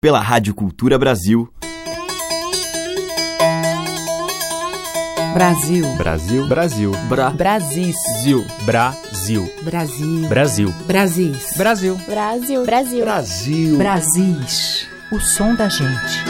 pela Rádio Cultura Brasil. Brasil. Brasil. Brasil. Bra. Brasil. Brasil. Brasil. Brasil. Brasil. Brasil. Brasil. Brasil. Brasil. Brasis. O som da gente.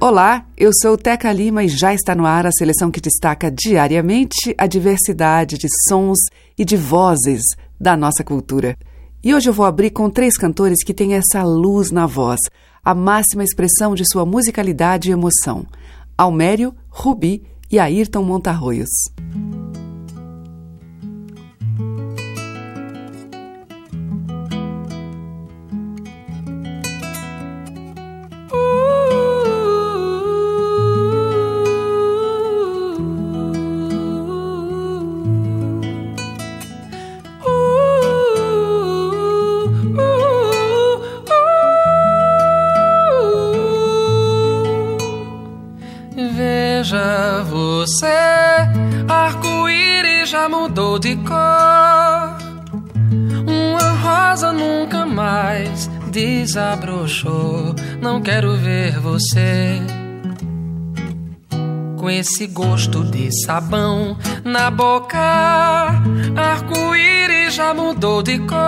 Olá, eu sou Teca Lima e já está no ar a seleção que destaca diariamente a diversidade de sons e de vozes da nossa cultura. E hoje eu vou abrir com três cantores que têm essa luz na voz, a máxima expressão de sua musicalidade e emoção: Almério, Rubi e Ayrton Montarroios. Não quero ver você com esse gosto de sabão na boca. Arco-íris já mudou de cor.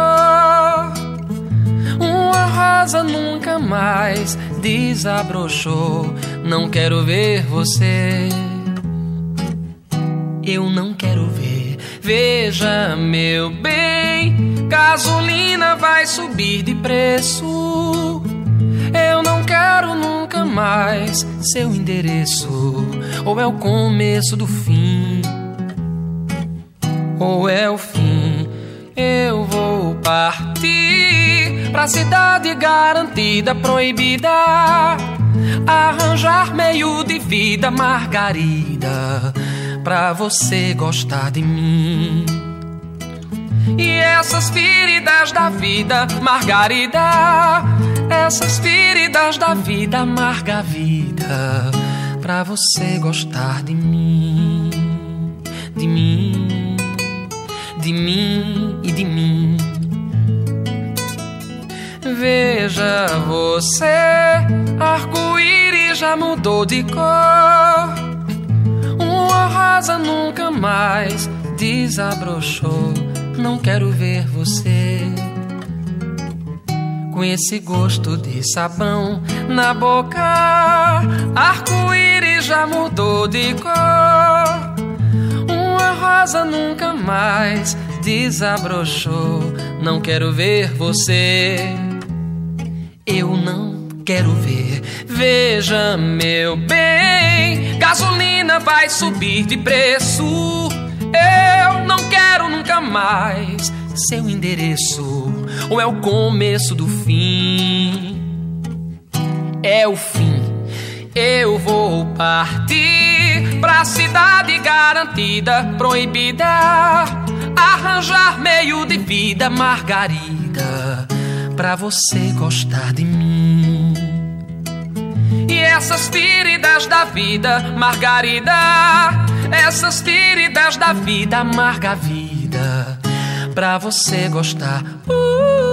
Uma rosa nunca mais desabrochou. Não quero ver você. Eu não quero ver. Veja, meu bem, gasolina vai subir de preço. Quero nunca mais seu endereço. Ou é o começo do fim, ou é o fim. Eu vou partir pra cidade garantida, proibida. Arranjar meio de vida, Margarida, pra você gostar de mim. E essas feridas da vida, Margarida, essas feridas da vida, amarga a vida, pra você gostar de mim, de mim, de mim e de mim. Veja você, arco-íris já mudou de cor. Uma rosa nunca mais desabrochou. Não quero ver você com esse gosto de sabão na boca. Arco-íris já mudou de cor. Uma rosa nunca mais desabrochou. Não quero ver você. Eu não quero ver. Veja, meu bem, gasolina vai subir de preço. Eu não quero nunca mais seu endereço. Ou é o começo do fim? É o fim. Eu vou partir pra cidade garantida, proibida. Arranjar meio de vida, Margarida, pra você gostar de mim. E essas feridas da vida, Margarida, essas feridas da vida, amarga a vida, pra você gostar. Eu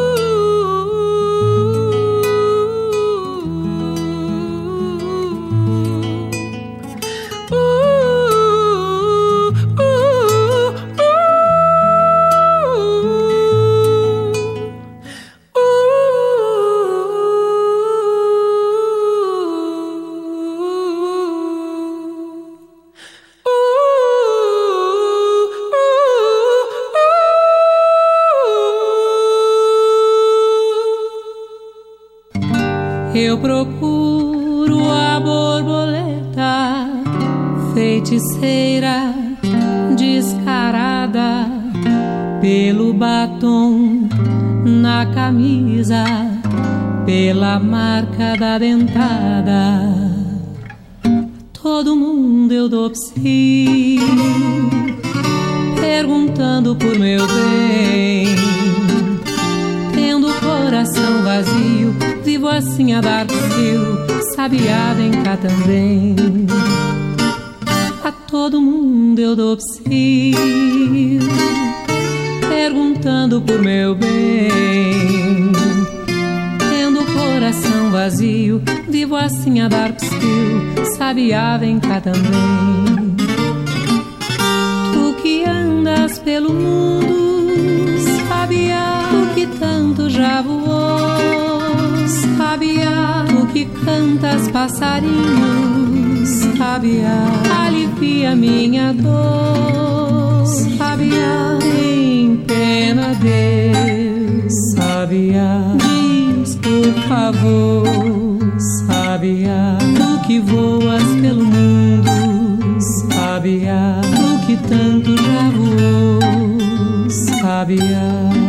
alivia minha dor, sabiá, tem pena Deus, sabiá por favor, sabiá, tu que voas pelo mundo, sabiá, tu que tanto já voou, sabiá.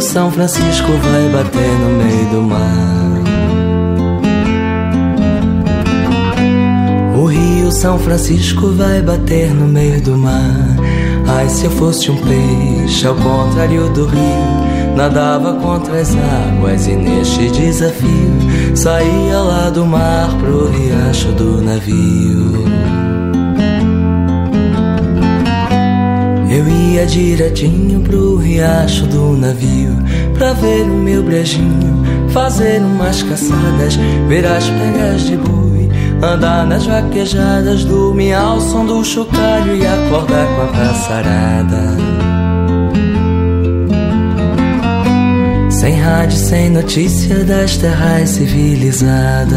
São Francisco vai bater no meio do mar. O rio São Francisco vai bater no meio do mar. Ai, se eu fosse um peixe ao contrário do rio, nadava contra as águas e neste desafio saía lá do mar pro riacho do navio. Eu ia direitinho pro riacho do navio Pra ver o meu brejinho, fazer umas caçadas Ver as pegas de boi, andar nas vaquejadas Dormir ao som do chocalho e acordar com a passarada. Sem rádio, sem notícia das terras civilizadas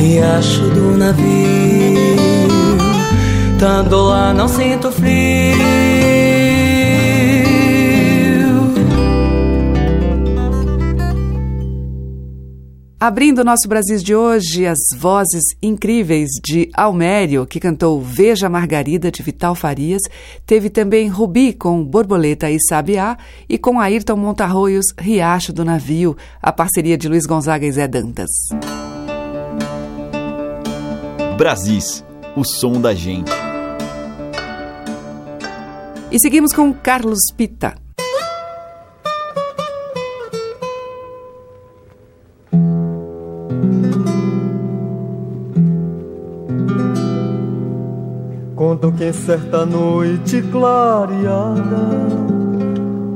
riacho do navio. Tando lá não sinto frio. Abrindo o nosso Brasil de hoje, as vozes incríveis de Almério, que cantou Veja Margarida, de Vital Farias. Teve também Rubi, com Borboleta e Sabiá. E com Ayrton Montarroios, Riacho do Navio, a parceria de Luiz Gonzaga e Zé Dantas. Brasis, o som da gente. E seguimos com Carlos Pita. Contam que em certa noite clareada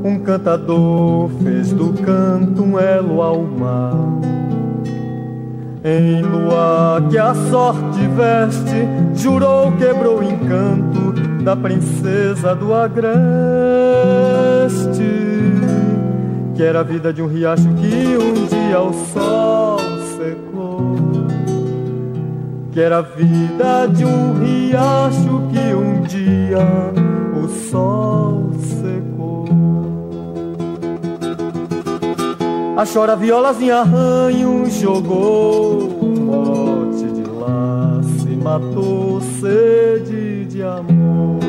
um cantador fez do canto um elo ao mar. Em lua que a sorte veste, jurou, quebrou o encanto da princesa do agreste. Que era a vida de um riacho que um dia o sol secou. Que era a vida de um riacho que um dia o sol secou. A chora violas em arranho jogou um mote de laço matou sede de amor.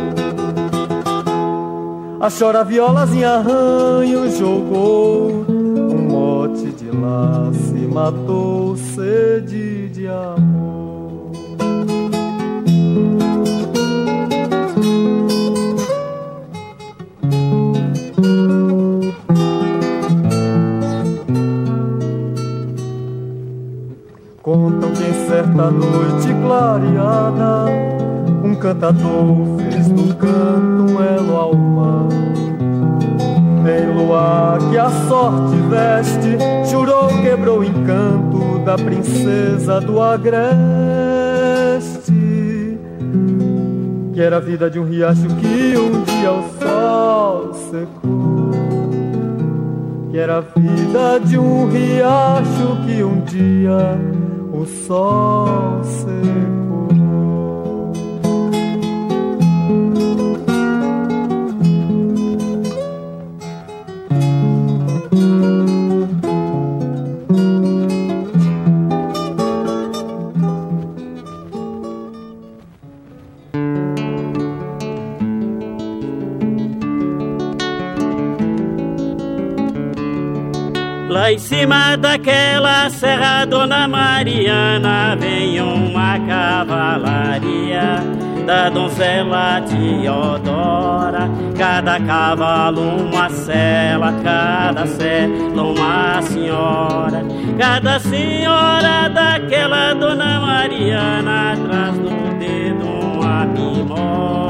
A chora violas em arranho jogou um mote de laço matou sede de amor. Certa noite clareada Um cantador fez do canto um elo ao mar. Em luar que a sorte veste Jurou, quebrou o encanto da princesa do agreste. Que era a vida de um riacho que um dia o sol secou. Que era a vida de um riacho que um dia o sol secou. Em cima daquela serra, Dona Mariana, vem uma cavalaria da donzela Teodora. Cada cavalo uma cela, cada cela uma senhora. Cada senhora daquela Dona Mariana traz no dedo uma memória.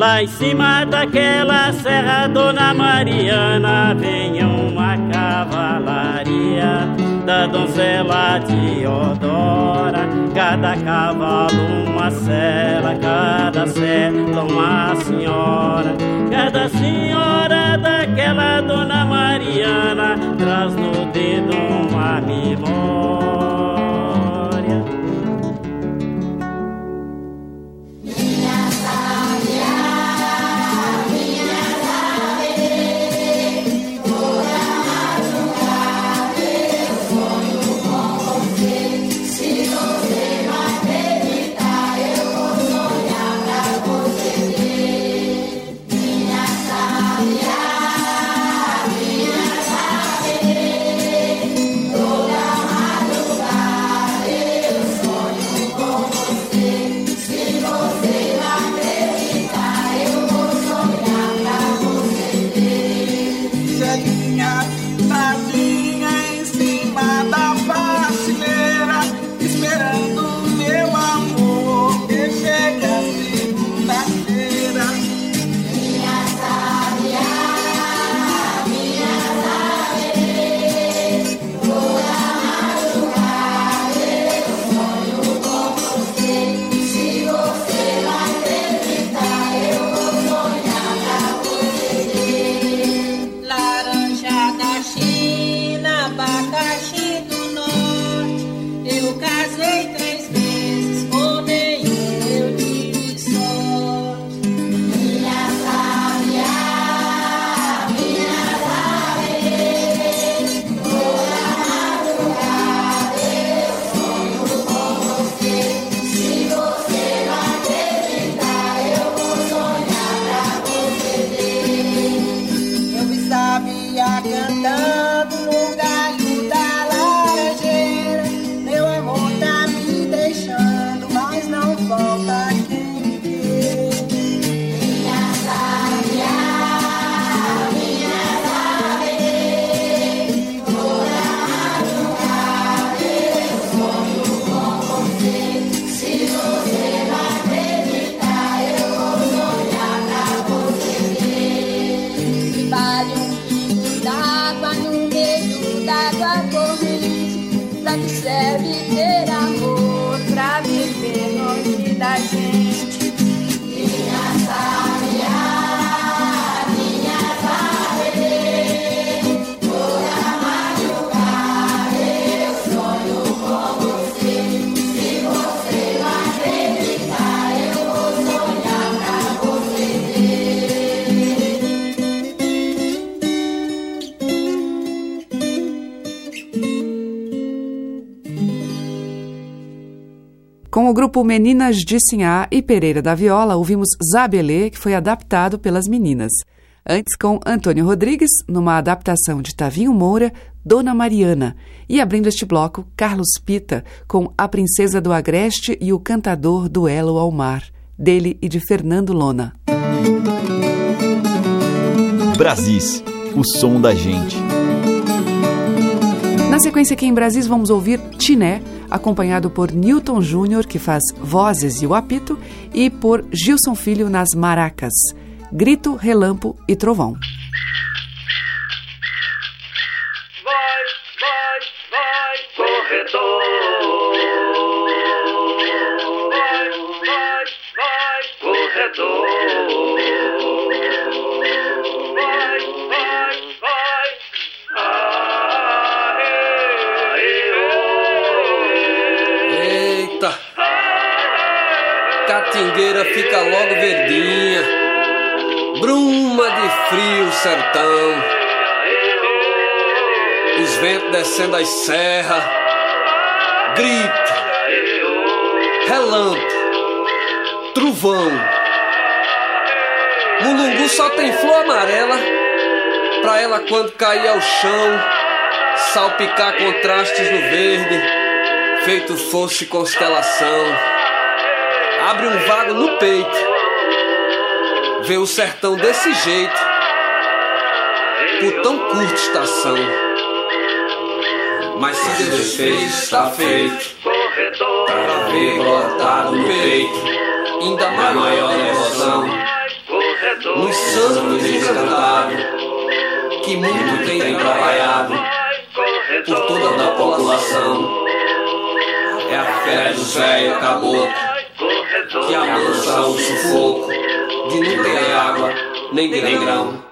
Lá em cima daquela serra, Dona Mariana, vem uma cavalaria da donzela Teodora. Cada cavalo uma cela, cada cela uma senhora. Cada senhora daquela Dona Mariana traz no dedo uma memória. Grupo Meninas de Sinhá e Pereira da Viola, ouvimos Zabelê, que foi adaptado pelas meninas. Antes, com Antônio Rodrigues, numa adaptação de Tavinho Moura, Dona Mariana. E abrindo este bloco, Carlos Pita, com A Princesa do Agreste e o Cantador Duelo ao Mar, dele e de Fernando Lona. Brasis, o som da gente. Na sequência aqui em Brasis, vamos ouvir Tiné, acompanhado por Newton Júnior, que faz vozes e o apito, e por Gilson Filho nas maracas, grito, relampo e trovão. Vai, vai, vai, corredor. Catingueira fica logo verdinha. Bruma de frio sertão. Os ventos descendo as serras. Grito. Relâmpago. Trovão. Mulungu só tem flor amarela. Pra ela quando cair ao chão. Salpicar contrastes no verde feito fosse constelação. Abre um vago no peito, vê o sertão desse jeito, por tão curta estação. Mas se Deus fez, está feito, pra ver brotado no peito, ainda maior emoção. Nos santos encantados, que muito tem trabalhado por toda a população. É a fé do velho caboclo que amansa o sufoco de não ter água nem grão.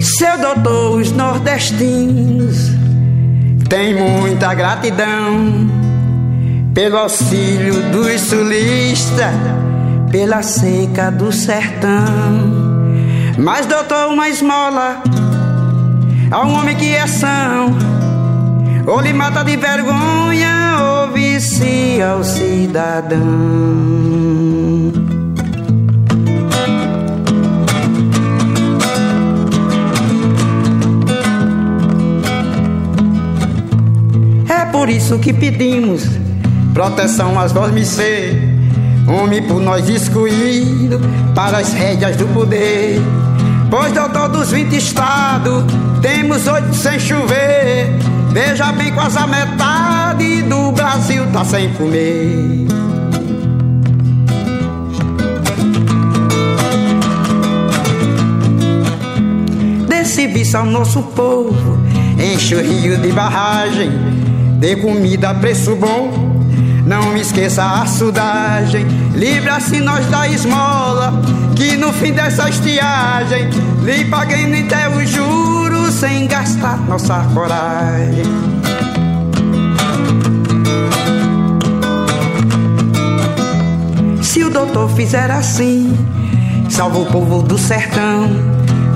Seu doutor, os nordestinos têm muita gratidão pelo auxílio dos sulistas, pela seca do sertão. Mas, doutor, uma esmola a um homem que é são, ou lhe mata de vergonha, ou vicia o cidadão. Por isso que pedimos proteção às ser, homem por nós excluído para as rédeas do poder. Pois doutor dos 20 estados, temos oito sem chover. Veja bem, quase a metade do Brasil tá sem comer. Desse vice ao nosso povo, enche o rio de barragem, dê comida a preço bom. Não esqueça a sudagem, livra-se nós da esmola, que no fim dessa estiagem, lhe paguem até os juros sem gastar nossa coragem. Se o doutor fizer assim, salva o povo do sertão.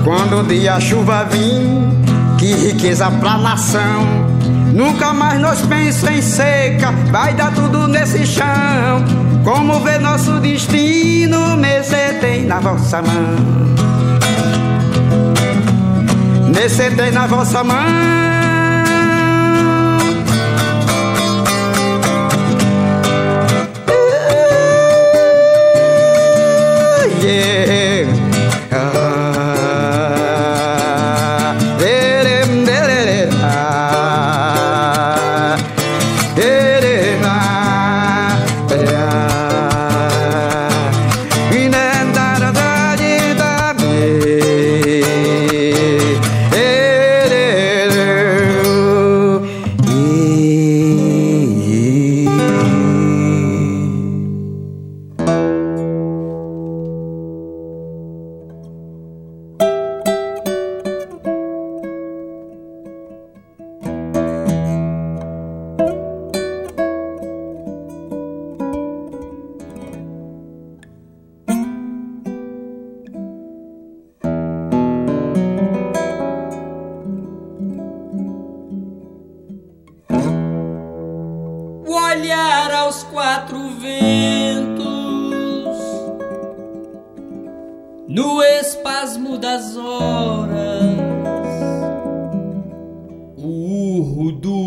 Quando o dia a chuva vir, que riqueza pra nação. Nunca mais nós pensa em seca, vai dar tudo nesse chão. Como ver nosso destino, Nesse tem na vossa mão. Nesse tem na vossa mão. Yeah.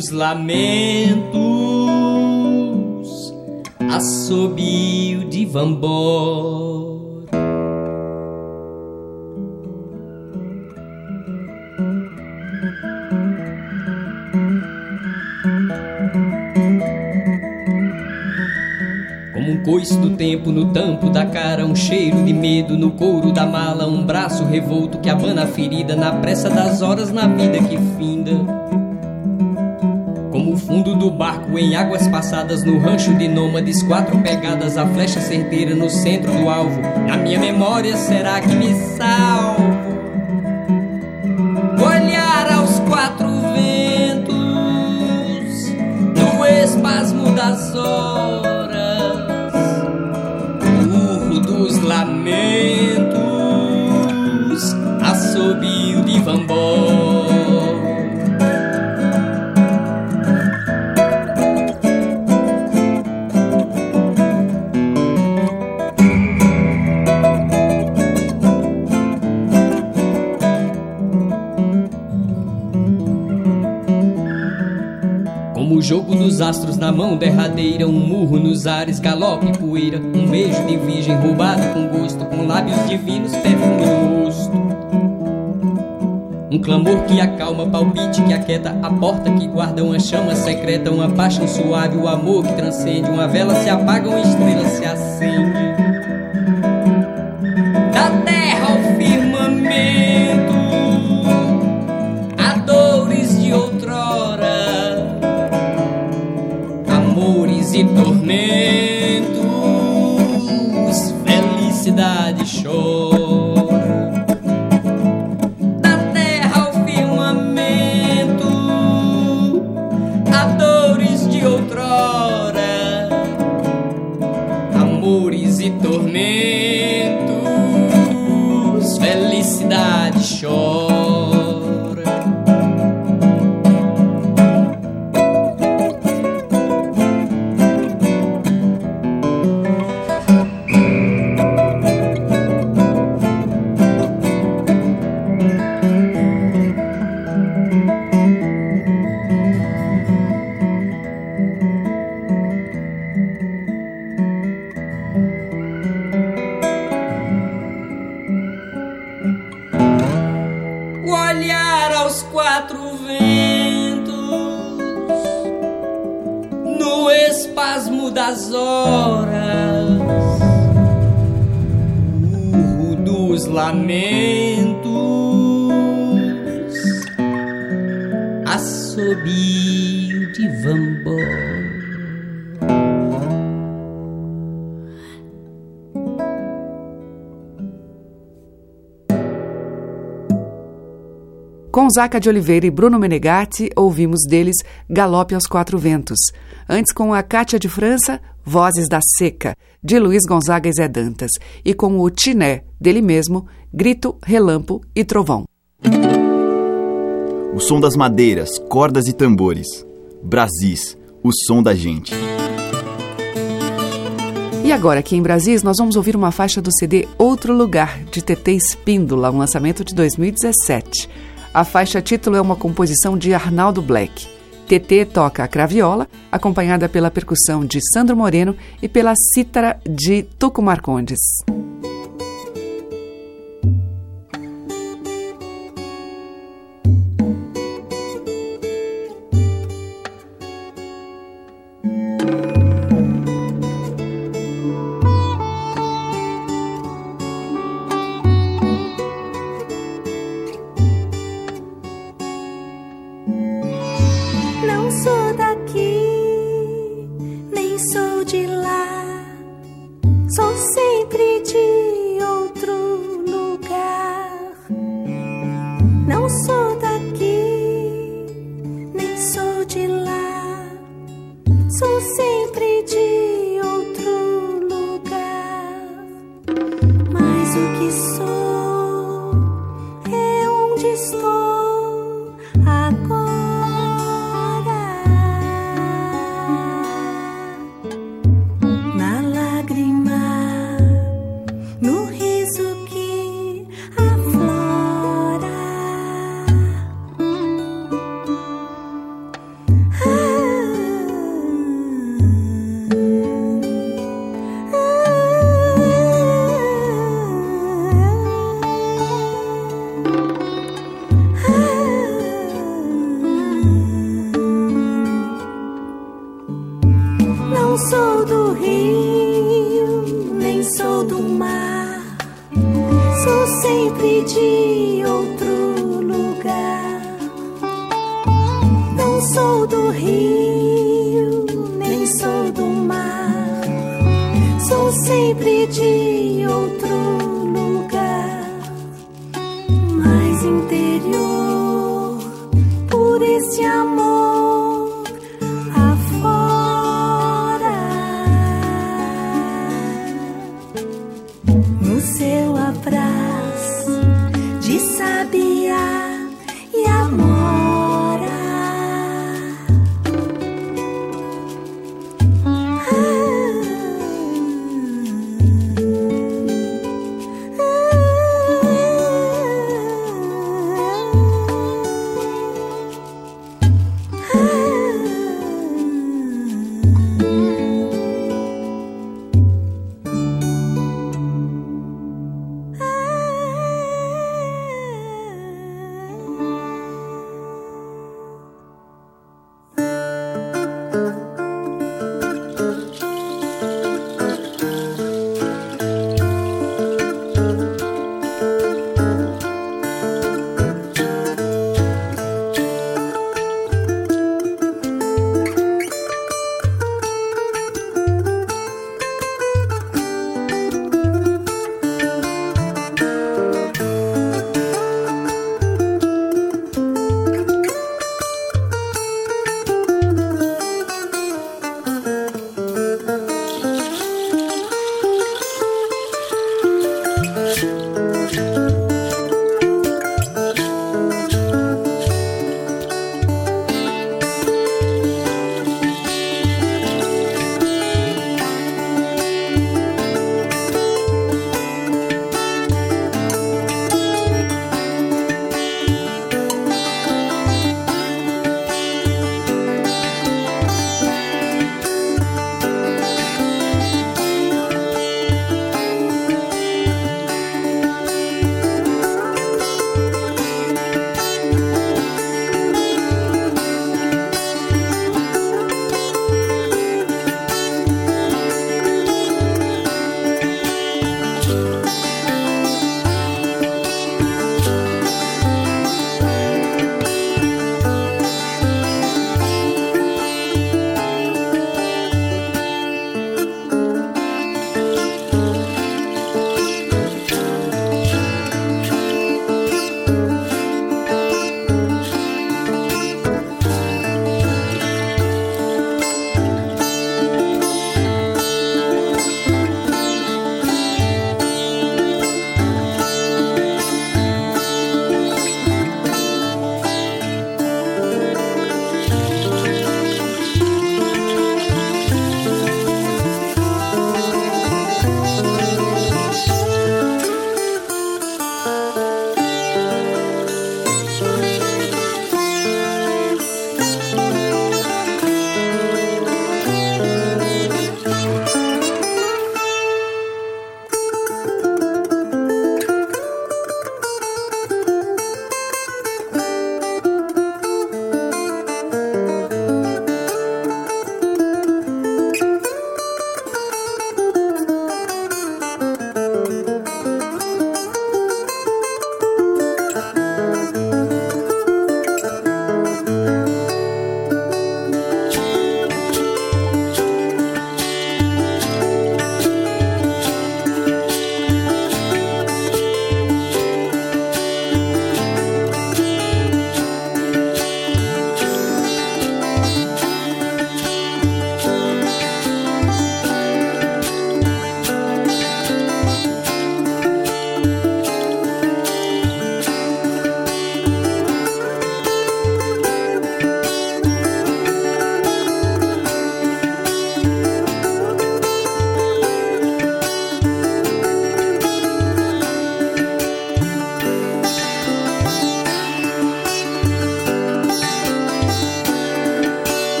Dos lamentos, assobio de vambor. coice do tempo no tampo da cara, um cheiro de medo no couro da mala, um braço revolto que abana a ferida na pressa das horas na vida que finda. Do barco em águas passadas no rancho de nômades, quatro pegadas, a flecha certeira no centro do alvo. Na minha memória será que me salvo? Olhar aos quatro ventos, no espasmo das horas. Mão derradeira, um murro nos ares, galope, poeira, um beijo de virgem roubado com gosto, com lábios divinos, perfume no rosto. Um clamor que acalma, palpite que aquieta, a porta que guarda uma chama secreta, uma paixão suave, o amor que transcende, uma vela se apaga, uma estrela se acende. Zaca de Oliveira e Bruno Menegatti, ouvimos deles Galope aos Quatro Ventos. Antes, com a Cátia de França, Vozes da Seca, de Luiz Gonzaga e Zé Dantas. E com o Tiné, dele mesmo, Grito, Relampo e Trovão. O som das madeiras, cordas e tambores. Brasis, o som da gente. E agora, aqui em Brasis, nós vamos ouvir uma faixa do CD Outro Lugar, de TT Espíndola, um lançamento de 2017. A faixa título é uma composição de Arnaldo Black. TT toca a craviola, acompanhada pela percussão de Sandro Moreno e pela cítara de Tuco Marcondes. não sou do rio, nem sou do mar, sou sempre de outro lugar. Não sou do rio, nem sou do mar, sou sempre de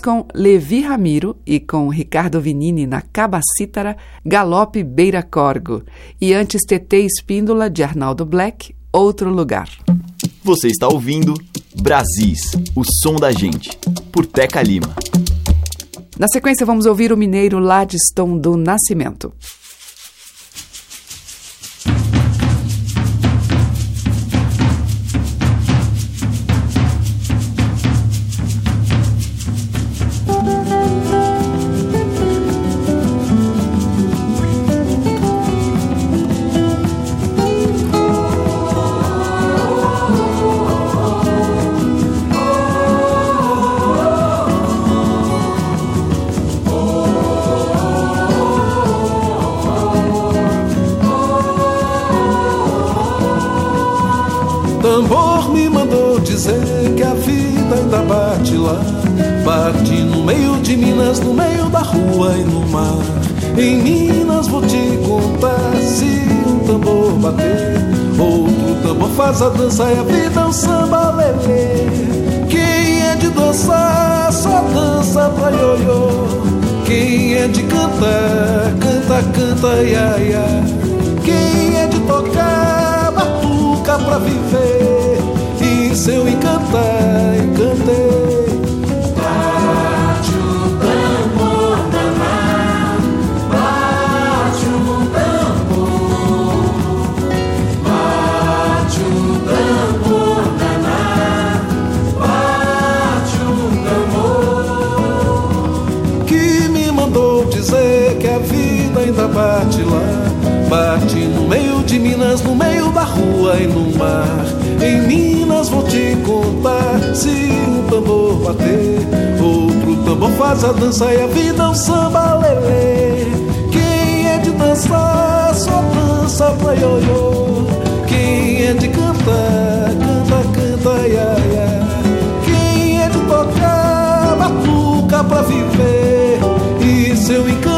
Com Levi Ramiro e com Ricardo Vinini na Cabacítara, Galope Beira Corgo. E antes TT Espíndola, de Arnaldo Black, Outro Lugar. Você está ouvindo Brasis, o som da gente, por Teca Lima. Na sequência, vamos ouvir o mineiro Ladiston do Nascimento. Tambor me mandou dizer que a vida ainda bate lá. Bate no meio de Minas, no meio da rua e no mar. Em Minas vou te contar se um tambor bater. Outro tambor faz a dança e a vida é um samba lelê. Quem é de dançar só dança pra ioiô. Quem é de cantar, canta, canta, ia, ia. Quem é de tocar, pra viver. E seu encantar, encantei. Bate o tambor, naná. Bate o tambor. Bate o tambor, naná. Bate o tambor. Que me mandou dizer que a vida ainda bate lá. De Minas, no meio da rua e no mar. Em Minas vou te contar se um tambor bater, outro tambor faz a dança e a vida é um samba lelê. Quem é de dançar só dança pra ioiô. Quem é de cantar, canta, canta, ia, ia. Quem é de tocar, batuca pra viver. E seu encantar,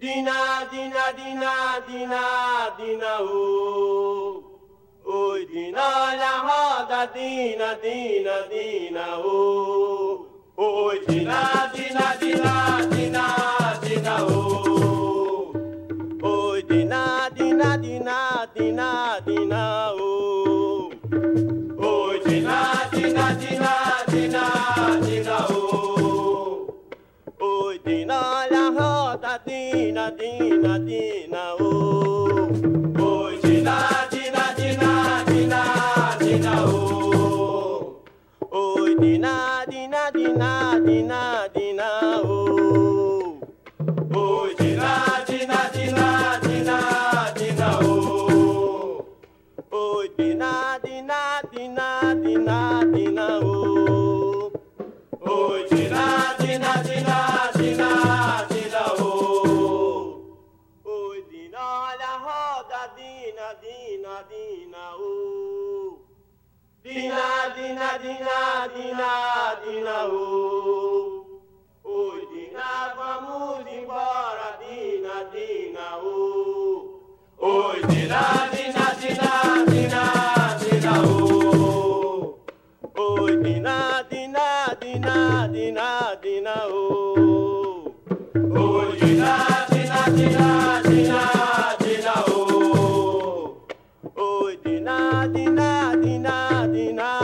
Dina, dina, dina, dina, dina, oh. Olha a roda, dina, dina, dina, oh. Oi, oh. Dina, dina, dina, dina, dina, oh. Oi, dina, dina, dina, dina, dina, oh. Oi, dina, olha a roda, dina, dina, dina, oh. Dina, dina, dina, Dina, dina, dina, dina, dina, oh. Oi, Dina, vamos embora, Dina, Dina, oh. Oi, Dina, Dina, Dina, Dina, Dina, oh. Oi, Dina, Dina, Dina, Dina, Dina, oh. Oi, Dina, Dina, Dina, Dina, Dina, Dina,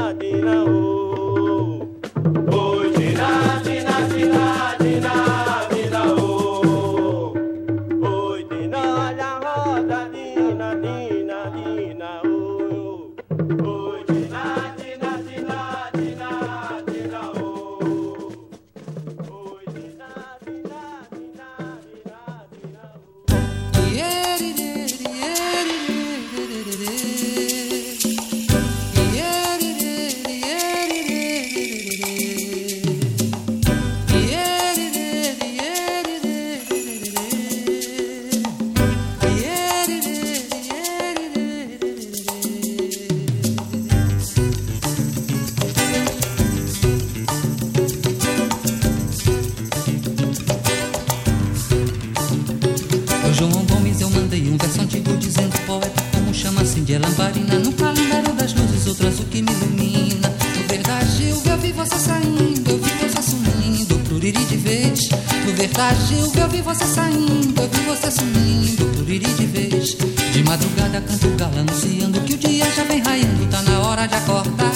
você saindo, eu vi você sumindo, pluriri de vez. De madrugada canto galo anunciando que o dia já vem raiando, tá na hora de acordar.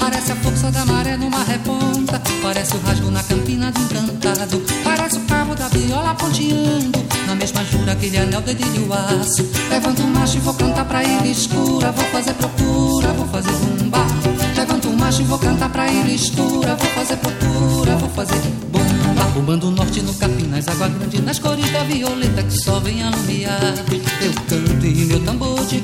Parece a força da maré numa reponta, parece o rasgo na campina do encantado, parece o cabo da viola ponteando. Na mesma jura aquele anel dedilho aço Levanto o macho e vou cantar pra ilha escura Vou fazer procura, vou fazer zumba Levanto o macho e vou cantar pra ilha escura Vou fazer procura, vou fazer bomba Bombando o norte no capim, nas águas grandes Nas cores da violeta que só vem alumiar. Eu canto e meu tambor de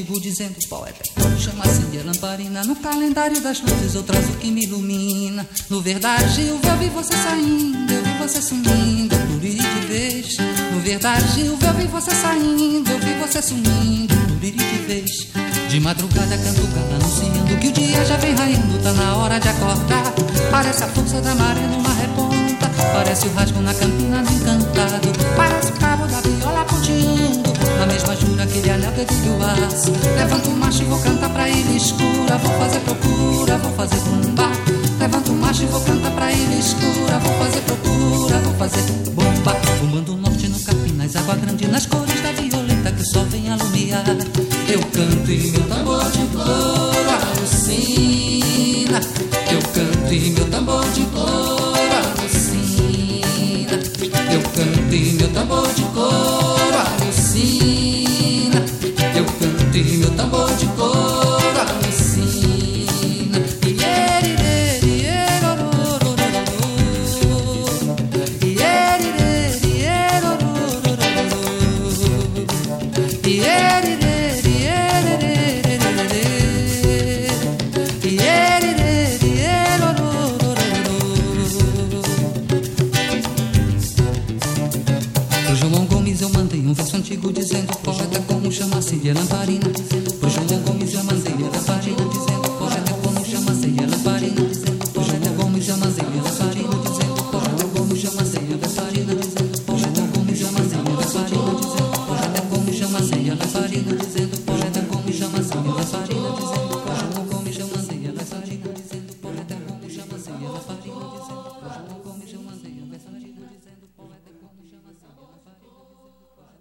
antigo dizendo poeta Chama assim de lamparina No calendário das luzes eu trazo o que me ilumina No verdade eu vi você saindo Eu vi você sumindo Pluriri de vez No verdade eu vi você saindo Eu vi você sumindo Pluriri de vez De madrugada canto galo anunciando que o dia já vem raiando, tá na hora de acordar. Parece a força da maré numa reponta, parece o rasgo na campina do encantado, parece o cabo da viola ponteando. Na mesma jura aquele anel dedilho aço. Levanto o macho e vou cantar pra ilha escura, vou fazer procura, vou fazer bomba. Levanto o macho e vou cantar pra ilha escura, vou fazer procura, vou fazer bomba. Fumando o norte no capim, nas água grande, nas cores da violeta que sol vem alumiar. Eu canto e meu tambor de couro alucina. Eu canto e meu tambor de couro alucina. Eu canto e meu tambor de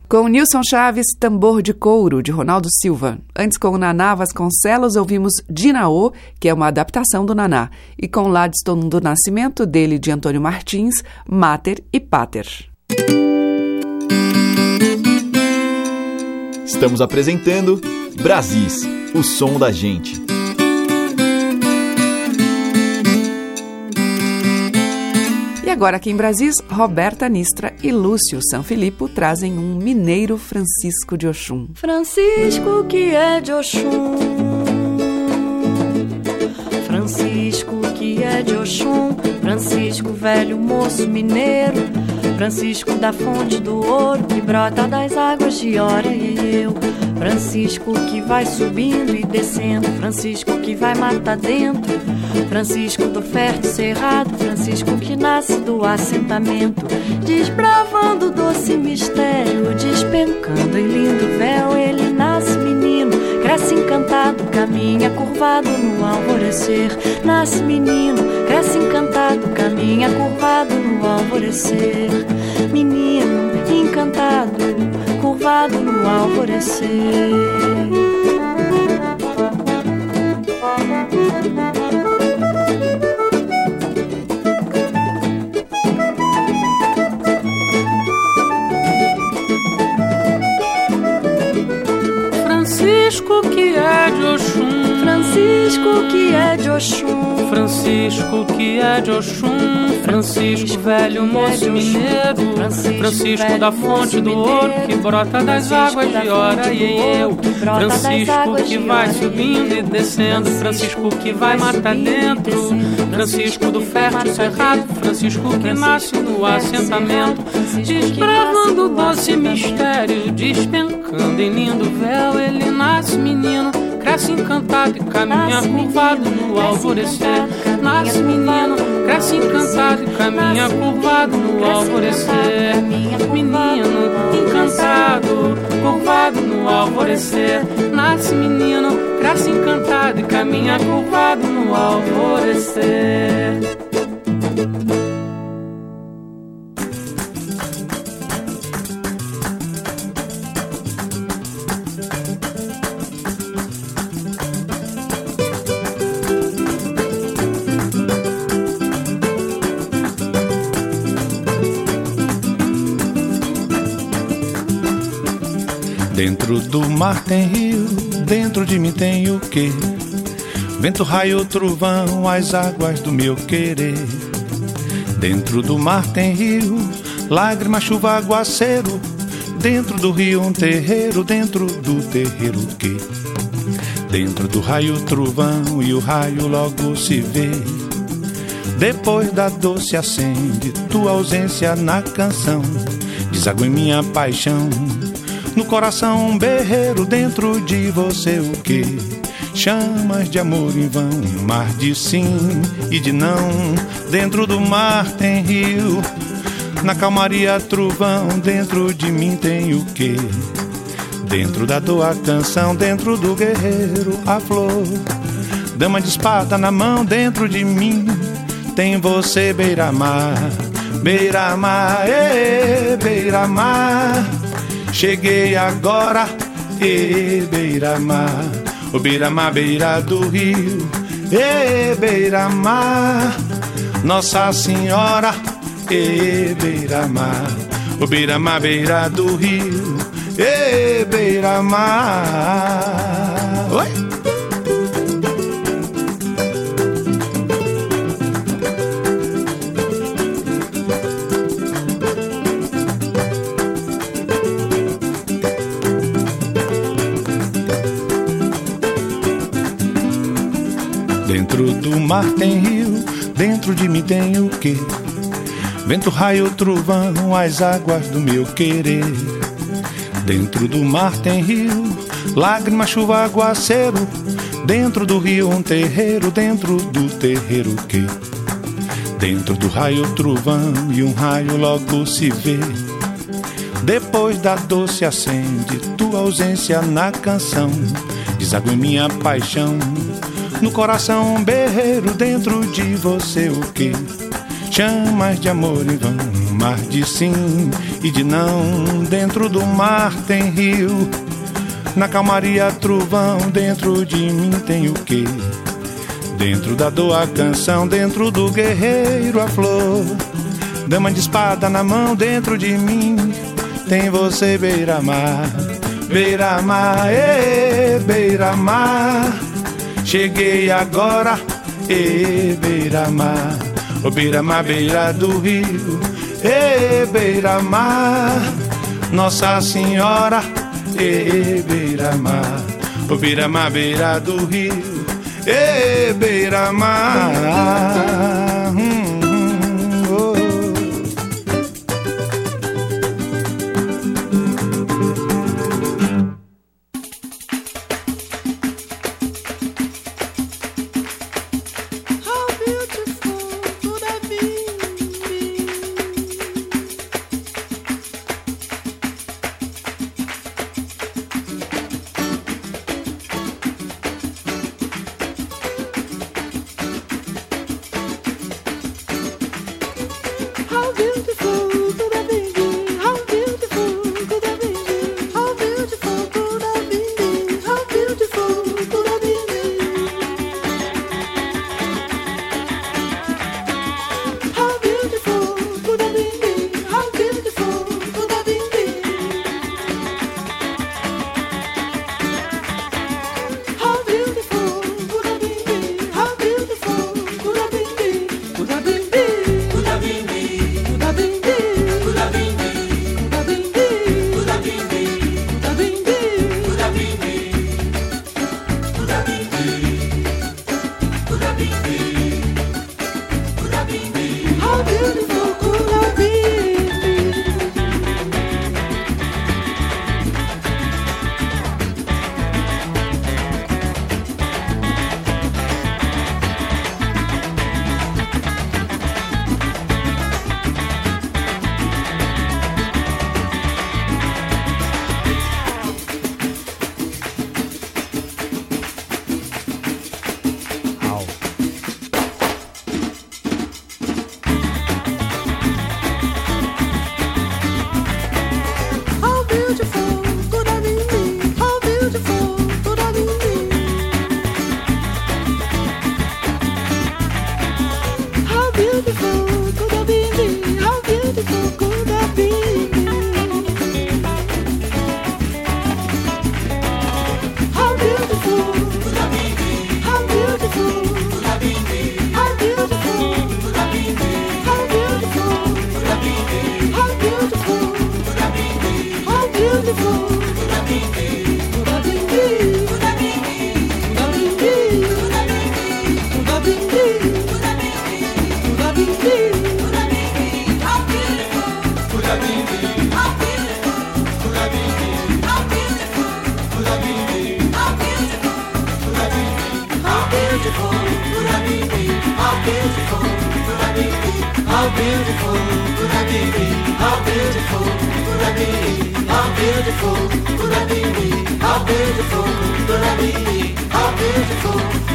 Com Nilson Chaves, Tambor de Couro, de Ronaldo Silva. Antes, com Naná Vasconcelos, ouvimos Dinaô, que é uma adaptação do Naná. E com Ladstone do Nascimento, dele de Antônio Martins, Mater e Pater. Estamos apresentando Brasis, o som da gente. E agora aqui em Brasis, Roberta Nistra e Lúcio Sanfilippo trazem um mineiro Francisco de Oxum. Francisco que é de Oxum. Francisco que é de Oxum. Francisco, velho moço mineiro. Francisco da fonte do ouro que brota das águas de Ora e eu. Francisco que vai subindo e descendo. Francisco que vai matar dentro. Francisco do fértil cerrado. Francisco que nasce do assentamento. Desbravando doce mistério. Despencando em lindo véu. Ele nasce menino. Cresce encantado. Caminha curvado no alvorecer. Nasce menino. Cresce encantado. Caminha curvado no alvorecer. Menino encantado. Curvado no alvorecer. Francisco que é de Oxum. Francisco que é de Oxum. Francisco que é de Oxum. Francisco, velho moço mineiro. Francisco da fonte do ouro que brota das águas de Ora e eu. Francisco que vai subindo e descendo. Francisco que vai matar dentro. Francisco do fértil cerrado. Francisco que nasce no assentamento. Desbravando o doce mistério. Despencando em lindo véu. Ele nasce menino. Cresce encantado e caminha curvado no alvorecer. Nasce menino, cresce encantado e caminha curvado no alvorecer. Menino encantado, curvado no alvorecer. Nasce menino, cresce encantado e caminha curvado no alvorecer. Dentro do mar tem rio, dentro de mim tem o quê? Vento, raio, trovão, as águas do meu querer. Dentro do mar tem rio, lágrima, chuva, aguaceiro. Dentro do rio um terreiro, dentro do terreiro o quê? Dentro do raio, trovão e o raio logo se vê. Depois da dor se acende tua ausência na canção. Deságua em minha paixão No coração um berreiro dentro de você o que? Chamas de amor em vão, mar de sim e de não. Dentro do mar tem rio, na calmaria trovão. Dentro de mim tem o que? Dentro da dor a canção, dentro do guerreiro a flor. Dama de espada na mão, dentro de mim tem você beira-mar. Beira-mar, beira-mar. Cheguei agora, e beira-mar. O beira-mar, beira do rio, e beira-mar. Nossa Senhora, e beira-mar. O beira-mar, beira do rio, e beira-mar. Oi? Dentro do mar tem rio, dentro de mim tem o quê? Vento, raio, trovão, as águas do meu querer. Dentro do mar tem rio, lágrima, chuva, aguaceiro. Dentro do rio um terreiro, dentro do terreiro o quê? Dentro do raio, trovão e um raio logo se vê. Depois da dor se acende tua ausência na canção. Deságua em minha paixão no coração um berreiro dentro de você o que chamas de amor em vão mar de sim e de não. Dentro do mar tem rio na calmaria trovão. Dentro de mim tem o que dentro da dor a canção. Dentro do guerreiro a flor. Dama de espada na mão dentro de mim tem você beira-mar. Beira-mar beira-mar Cheguei agora, e beira-mar, o beira-mar, beira do rio, e beira-mar, Nossa Senhora, e beira-mar, o beira-mar, beira do rio, e beira-mar. Hum,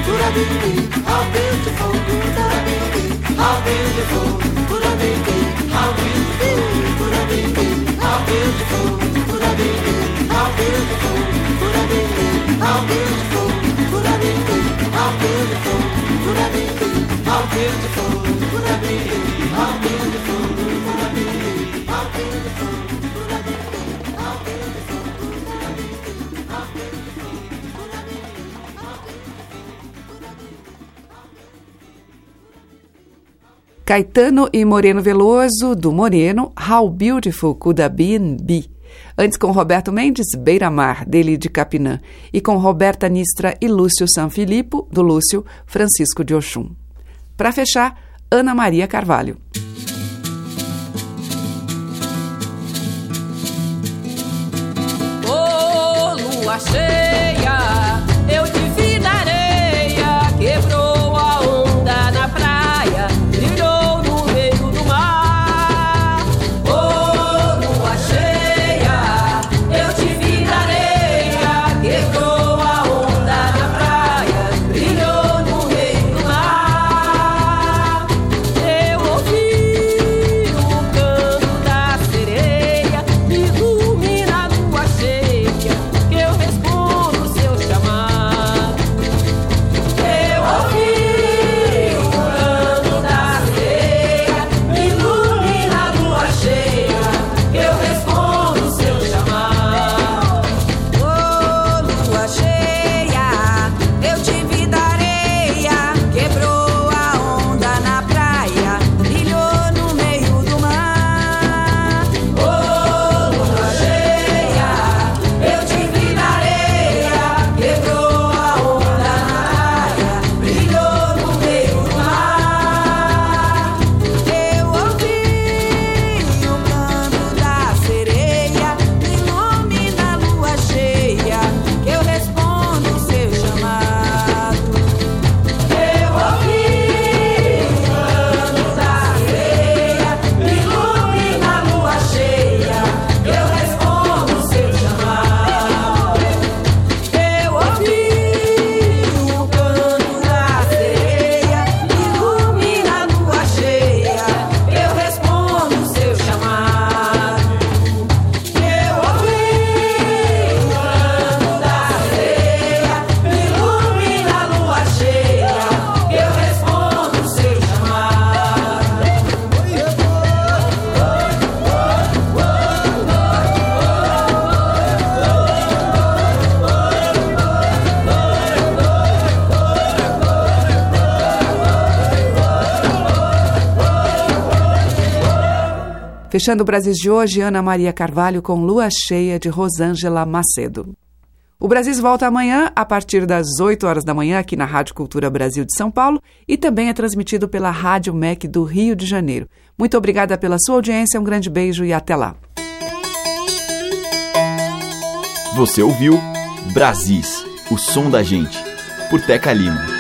How beautiful, how beautiful, how beautiful. Caetano e Moreno Veloso, do Moreno, How Beautiful Could I Be Be. Antes com Roberto Mendes, Beira Mar, dele de Capinã. E com Roberta Nistra e Lúcio Sanfilippo, do Lúcio, Francisco de Oxum. Para fechar, Ana Maria Carvalho. Oh, lua cheia. Fechando o Brasil de hoje, Ana Maria Carvalho com Lua Cheia de Rosângela Macedo. O Brasil volta amanhã a partir das 8 horas da manhã aqui na Rádio Cultura Brasil de São Paulo e também é transmitido pela Rádio MEC do Rio de Janeiro. Muito obrigada pela sua audiência, um grande beijo e até lá. Você ouviu Brasis, o som da gente, por Teca Lima.